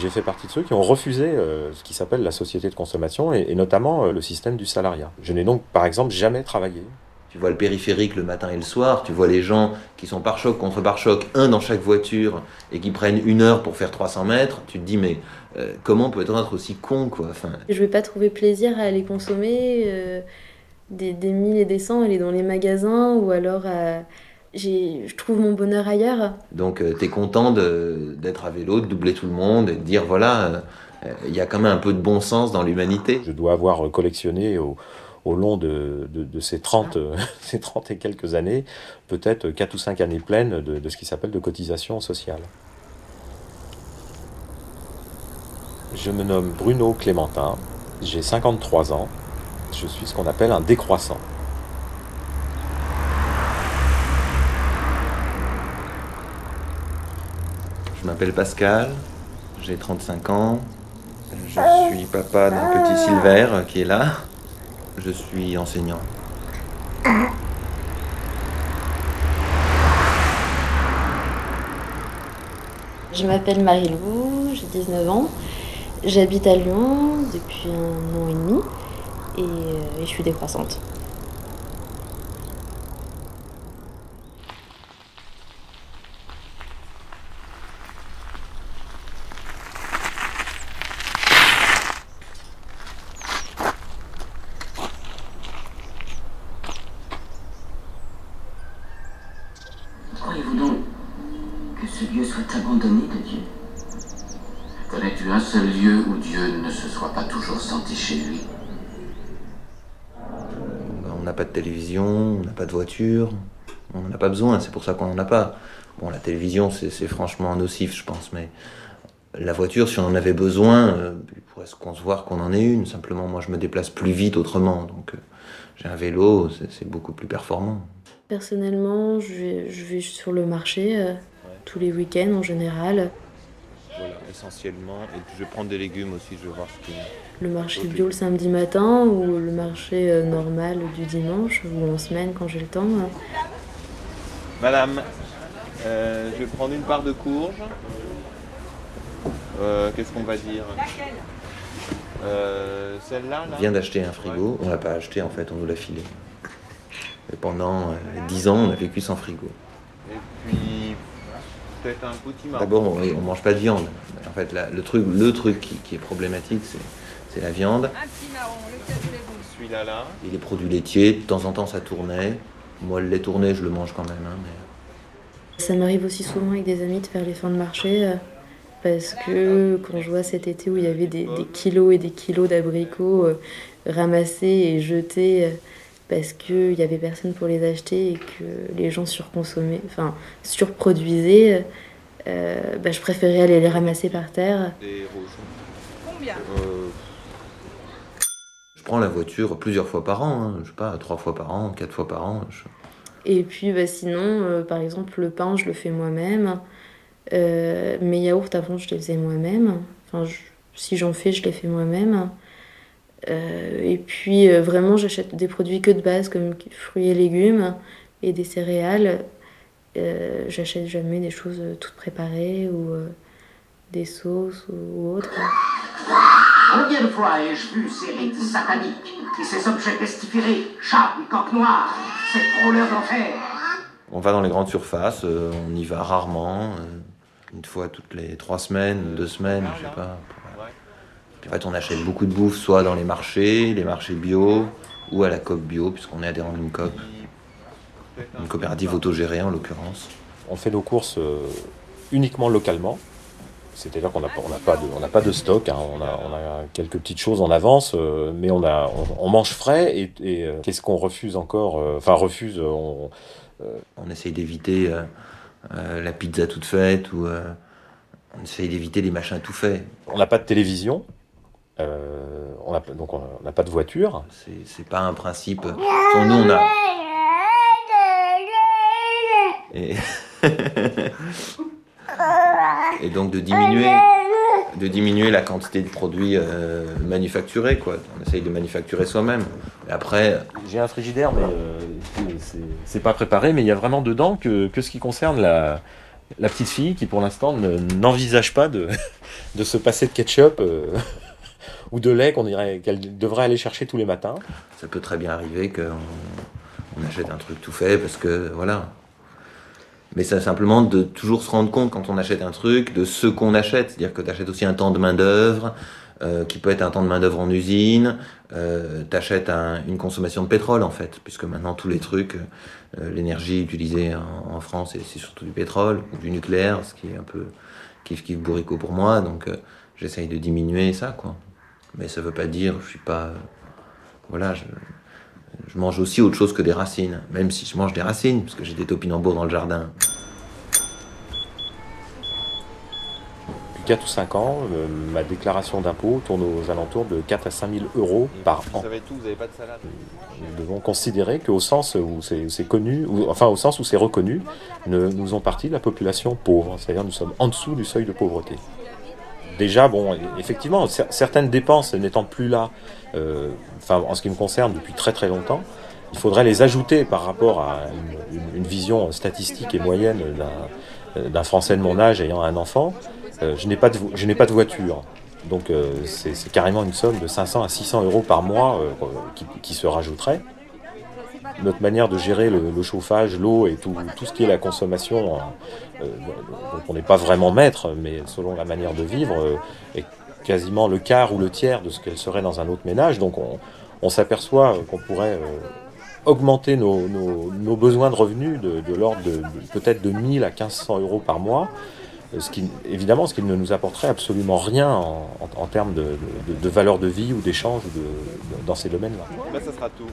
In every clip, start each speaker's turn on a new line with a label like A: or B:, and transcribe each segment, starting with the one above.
A: J'ai fait partie de ceux qui ont refusé euh, ce qui s'appelle la société de consommation et, et notamment euh, le système du salariat. Je n'ai donc par exemple jamais travaillé.
B: Tu vois le périphérique le matin et le soir, tu vois les gens qui sont par choc contre par choc, un dans chaque voiture, et qui prennent une heure pour faire 300 mètres, tu te dis mais euh, comment peut-on être aussi con quoi enfin,
C: Je vais pas trouver plaisir à aller consommer euh, des, des mille et des cents, aller dans les magasins ou alors à... j'ai- je trouve mon bonheur ailleurs.
B: Donc tu es content de- d'être à vélo, de doubler tout le monde et de dire voilà, euh, euh, il y a quand même un peu de bon sens dans l'humanité.
A: Je dois avoir collectionné au, au long de, de- de ces, 30, euh, ces 30 et quelques années, peut-être 4 ou 5 années pleines de, de ce qui s'appelle de cotisation sociale. Je me nomme Bruno Clémentin, j'ai 53 ans, je suis ce qu'on appelle un décroissant.
B: M'appelle Pascal, j'ai 35 ans, je suis papa d'un petit Silver euh, qui est là, je suis enseignant.
C: Je m'appelle Marie-Lou, j'ai 19 ans. J'habite à Lyon depuis un an et demi et, euh, et je suis décroissante.
D: Soit abandonné de Dieu
E: Connais-tu un seul lieu où Dieu ne se soit pas toujours senti chez lui?
B: On n'a pas de télévision, on n'a pas de voiture, on n'en a pas besoin, c'est pour ça qu'on n'en a pas. Bon, la télévision, c'est franchement nocif, je pense, mais la voiture, si on en avait besoin, euh, il pourrait se concevoir qu'on en ait une. Simplement, moi, je me déplace plus vite autrement, donc euh, j'ai un vélo, c'est c'est beaucoup plus performant.
C: Personnellement, je vais, je vais sur le marché euh, tous les week-ends en général.
B: Voilà, essentiellement. Et puis je vais prendre des légumes aussi, je vais voir ce qu'il y a.
C: Le marché bio le samedi matin ou le marché euh, normal du dimanche ou en semaine quand j'ai le temps.
B: Madame, euh, je vais prendre une part de courge. Euh, Qu'est-ce qu'on va dire? Euh, Celle-là, là? On vient d'acheter un frigo. On l'a pas acheté, en fait, on nous l'a filé. Et pendant euh, 10 ans, on a vécu sans frigo. Peut-être un petit D'abord, on, on mange pas de viande. En fait, le truc, le truc qui, qui est problématique, c'est c'est la viande. Celui-là, là. Et les produits laitiers, de temps en temps, ça tournait. Moi, le lait tourné, je le mange quand même. hein, mais...
C: Ça m'arrive aussi souvent avec des amis de faire les fins de marché euh, parce que quand je vois cet été où il y avait des, des kilos et des kilos d'abricots euh, ramassés et jetés euh, parce qu'il n'y avait personne pour les acheter et que les gens surconsommaient, enfin surproduisaient, euh, bah, je préférais aller les ramasser par terre.
B: Des. Combien? Je prends la voiture plusieurs fois par an, hein, je sais pas, trois fois par an, quatre fois par an. je-
C: Et puis bah, sinon, euh, par exemple, le pain, je le fais moi-même. Euh, mes yaourts, avant, je les faisais moi-même. Enfin, je- si j'en fais, je les fais moi-même. Euh, et puis, euh, vraiment, j'achète des produits que de base, comme fruits et légumes et des céréales. Euh, j'achète jamais des choses toutes préparées ou euh, des sauces ou autres.
D: Combien de fois ai-je vu ces rites sataniques et ces objets pestiférés, chats et coques noires, ces frôleurs d'enfer
B: On va dans les grandes surfaces, euh, on y va rarement, euh, une fois toutes les trois semaines, deux semaines, je sais pas. Puis en fait, on achète beaucoup de bouffe, soit dans les marchés, les marchés bio, ou à la COP bio, puisqu'on est adhérent d'une COP. Une coopérative autogérée en l'occurrence.
A: On fait nos courses euh, uniquement localement. C'est-à-dire qu'on n'a pas, on n'a pas, de- on n'a pas de stock, hein. on, a, on a quelques petites choses en avance, euh, mais on, a, on, on mange frais. Et, et, euh, qu'est-ce qu'on refuse encore euh, Enfin, refuse, on,
B: essaye d'éviter la pizza toute faite, ou on essaye d'éviter les machins tout faits.
A: on n'a pas de télévision, euh, on a, donc on n'a pas de voiture.
B: C'est, pas un principe. Nous, on a. Et... Et donc de diminuer, de diminuer la quantité de produits euh, manufacturés, quoi. On essaye de manufacturer soi-même. Et après,
A: J'ai un frigidaire, mais euh, c'est- pas préparé, mais il y a vraiment dedans que, que ce qui concerne la, la petite fille qui pour l'instant n'envisage pas de, de se passer de ketchup euh, ou de lait qu'on dirait qu'elle devrait aller chercher tous les matins.
B: Ça peut très bien arriver qu'on on achète un truc tout fait parce que voilà. Mais c'est simplement de toujours se rendre compte quand on achète un truc de ce qu'on achète. C'est-à-dire que tu achètes aussi un temps de main-d'œuvre, euh, qui peut être un temps de main-d'œuvre en usine. Euh, tu achètes une consommation de pétrole en fait, puisque maintenant tous les trucs, euh, l'énergie utilisée en, France, c'est surtout du pétrole ou du nucléaire, ce qui est un peu kiff kiff bourricot pour moi. Donc euh, j'essaye de diminuer ça, quoi. Mais ça veut pas dire, je suis pas. voilà, je, je mange aussi autre chose que des racines, même si je mange des racines, parce que j'ai des topinambours dans le jardin.
A: Depuis 4 ou 5 ans, euh, ma déclaration d'impôt tourne aux alentours de 4 à 5 000 euros par an.
B: tout, vous n'avez pas de salade
A: Nous devons considérer qu'au sens où c'est connu, ou, enfin au sens où c'est reconnu, nous faisons partie de la population pauvre, c'est-à-dire nous sommes en dessous du seuil de pauvreté déjà, bon, effectivement, certaines dépenses n'étant plus là, euh, en ce qui me concerne depuis très très longtemps, il faudrait les ajouter par rapport à une, vision statistique et moyenne d'un Français de mon âge ayant un enfant. Euh, je n'ai pas, de, voiture. Donc euh, c'est carrément une somme de 500 à 600 euros par mois qui, se rajouterait notre manière de gérer le, chauffage, l'eau et tout, ce qui est la consommation, euh, dont on n'est pas vraiment maître, mais selon la manière de vivre, euh, est quasiment le quart ou le tiers de ce qu'elle serait dans un autre ménage. Donc on, s'aperçoit qu'on pourrait euh, augmenter nos, besoins de revenus de, l'ordre de, peut-être de 1000 à 1500 euros par mois. Ce qui, évidemment, ce qui ne nous apporterait absolument rien en, termes de, valeur de vie ou d'échange dans ces domaines-là.
B: Là, ça sera tout.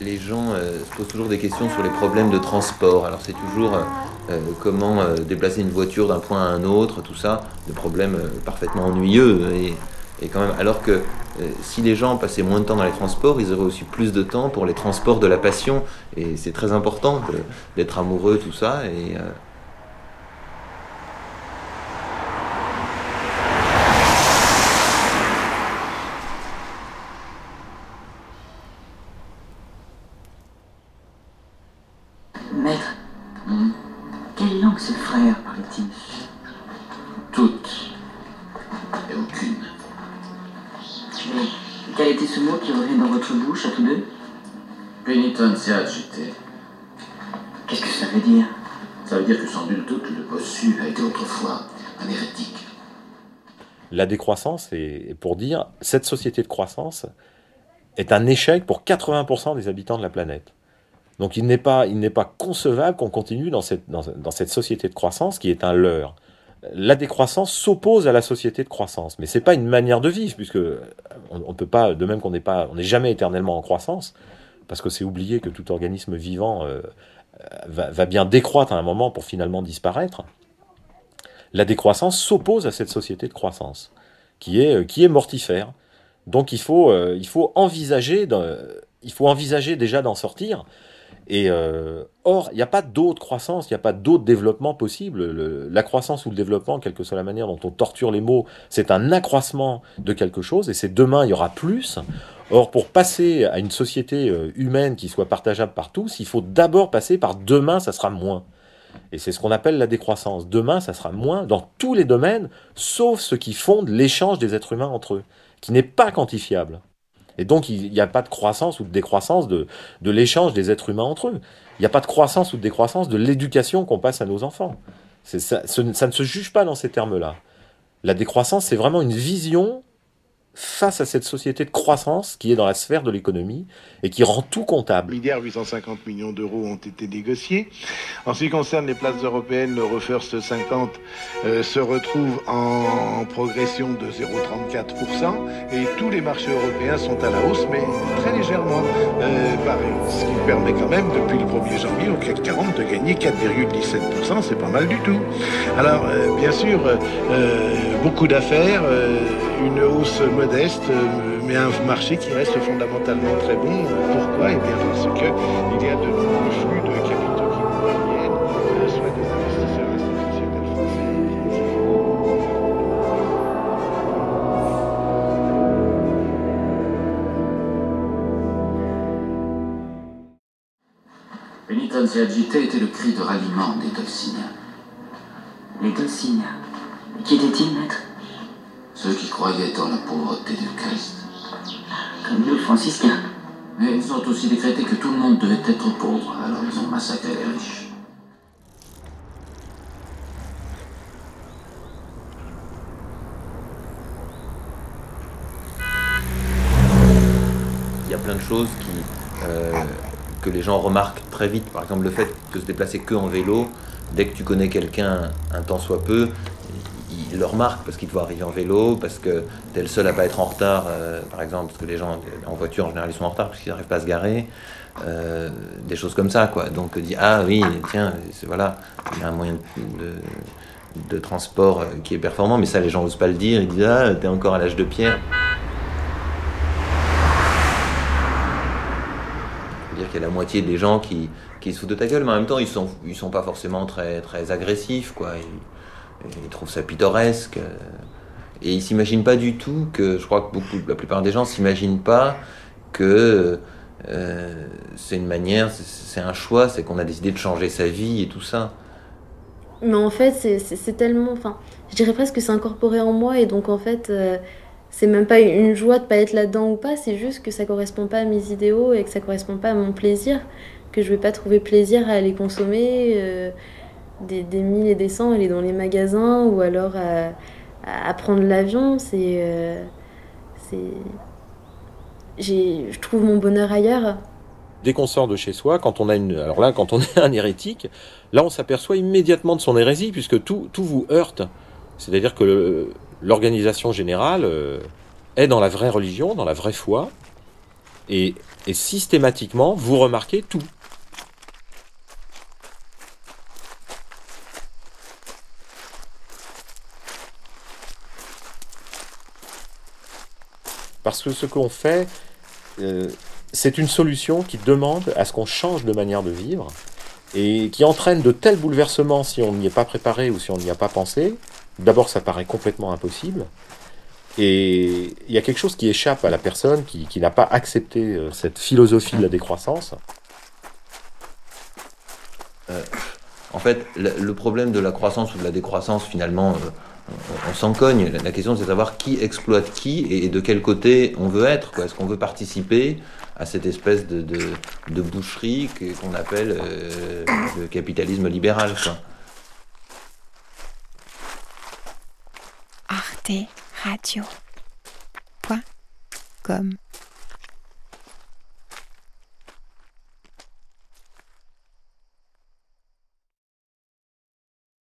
B: Les gens euh, se posent toujours des questions sur les problèmes de transport. Alors c'est toujours euh, euh, comment déplacer une voiture d'un point à un autre, tout ça, des problèmes parfaitement ennuyeux. Et, quand même, alors que si les gens passaient moins de temps dans les transports, ils auraient aussi plus de temps pour les transports de la passion. Et c'est très important d'être amoureux, tout ça.
E: Qu'est-ce que ça veut dire? Ça veut dire que sans nul doute, le bossu a été autrefois un hérétique.
A: La décroissance, et pour dire, cette société de croissance est un échec pour 80% des habitants de la planète. Donc il n'est pas, il pas concevable qu'on continue dans cette, dans, dans cette société de croissance qui est un leurre. La décroissance s'oppose à la société de croissance, mais c'est pas une manière de vivre, puisque on, on peut pas, de même qu'on n'est pas, on n'est jamais éternellement en croissance, parce que c'est oublié que tout organisme vivant euh, va, bien décroître à un moment pour finalement disparaître, la décroissance s'oppose à cette société de croissance, qui est, euh, qui est mortifère. Donc il faut, euh, il faut, envisager, il faut envisager déjà d'en sortir. Et or, il n'y a pas d'autre croissance, il n'y a pas d'autre développement possible. la croissance ou le développement, quelle que soit la manière dont on torture les mots, c'est un accroissement de quelque chose, et c'est demain, il y aura plus. Or, pour passer à une société euh, humaine qui soit partageable par tous, il faut d'abord passer par demain, ça sera moins. Et c'est ce qu'on appelle la décroissance. Demain, ça sera moins dans tous les domaines, sauf ce qui fonde l'échange des êtres humains entre eux, qui n'est pas quantifiable. Et donc, il n'y a pas de croissance ou de décroissance de, de l'échange des êtres humains entre eux. Il n'y a pas de croissance ou de décroissance de l'éducation qu'on passe à nos enfants. Ça, ça ne se juge pas dans ces termes-là. La décroissance, c'est vraiment une vision face à cette société de croissance qui est dans la sphère de l'économie et qui rend tout comptable.
F: Milliards 850 millions d'euros ont été négociés. En ce qui concerne les places européennes, le Refirst 50 euh, se retrouve en, progression de 0,34% et tous les marchés européens sont à la hausse, mais très légèrement. Euh, ce qui permet quand même, depuis le 1er janvier au CAC 40, de gagner 4,17%, c'est pas mal du tout. Alors, euh, bien sûr, beaucoup d'affaires, une hausse modeste, euh, mais un marché qui reste fondamentalement très bon. Pourquoi? Eh bien parce qu'il y a de nombreux flux de capitaux qui proviennent, euh, soit des investisseurs institutionnels français.
E: Une tonne agitée était le cri de ralliement des
G: Les
E: Dolcina. En la pauvreté du Christ.
G: Comme nous, franciscains.
E: Mais ils ont aussi décrété que tout le monde devait être pauvre, alors ils ont massacré les riches.
B: Il y a plein de choses qui, euh, que les gens remarquent très vite. Par exemple, le fait de se déplacer que en vélo, dès que tu connais quelqu'un un temps soit peu, il le remarque parce qu'il te voit arriver en vélo, parce que tu es le seul à pas être en retard, euh, par exemple, parce que les gens en voiture en général ils sont en retard parce qu'ils n'arrivent pas à se garer. Euh, des choses comme ça, quoi. Donc, dit ah oui, tiens, voilà, il y a un moyen de, transport euh, qui est performant, mais ça les gens n'osent pas le dire. Ils disent ah, t'es encore à l'âge de pierre. dire qu'il y a la moitié des gens qui, qui se foutent de ta gueule, mais en même temps, ils sont, ils sont pas forcément très, très agressifs, quoi. Ils, ils trouvent ça pittoresque. Et ils s'imaginent pas du tout que, je crois que beaucoup, la plupart des gens s'imaginent pas que euh, c'est une manière, c'est- un choix, c'est qu'on a décidé de changer sa vie et tout ça.
C: Mais en fait, c'est- tellement. Enfin, je dirais presque que c'est incorporé en moi et donc en fait, euh, c'est même pas une joie de pas être là-dedans ou pas, c'est juste que ça correspond pas à mes idéaux et que ça correspond pas à mon plaisir, que je vais pas trouver plaisir à aller consommer euh, des, des mille et des cents, aller dans les magasins ou alors à, prendre l'avion. C'est. euh, Je trouve mon bonheur ailleurs.
A: Dès qu'on sort de chez soi, quand on a une, alors là, quand on est un hérétique, là, on s'aperçoit immédiatement de son hérésie puisque tout, tout vous heurte. C'est-à-dire que l'organisation générale euh, est dans la vraie religion, dans la vraie foi, et systématiquement, vous remarquez tout. Parce que ce qu'on fait, euh, c'est une solution qui demande à ce qu'on change de manière de vivre et qui entraîne de tels bouleversements si on n'y est pas préparé ou si on n'y a pas pensé. D'abord, ça paraît complètement impossible. Et il y a quelque chose qui échappe à la personne qui, n'a pas accepté euh, cette philosophie de la décroissance.
B: En fait, le, problème de la croissance ou de la décroissance, finalement, euh, on, s'en cogne. La, question, c'est de savoir qui exploite qui et, de quel côté on veut être. Est-ce qu'on veut participer à cette espèce de, boucherie qu'on appelle euh, le capitalisme libéral.
H: Arte Radio.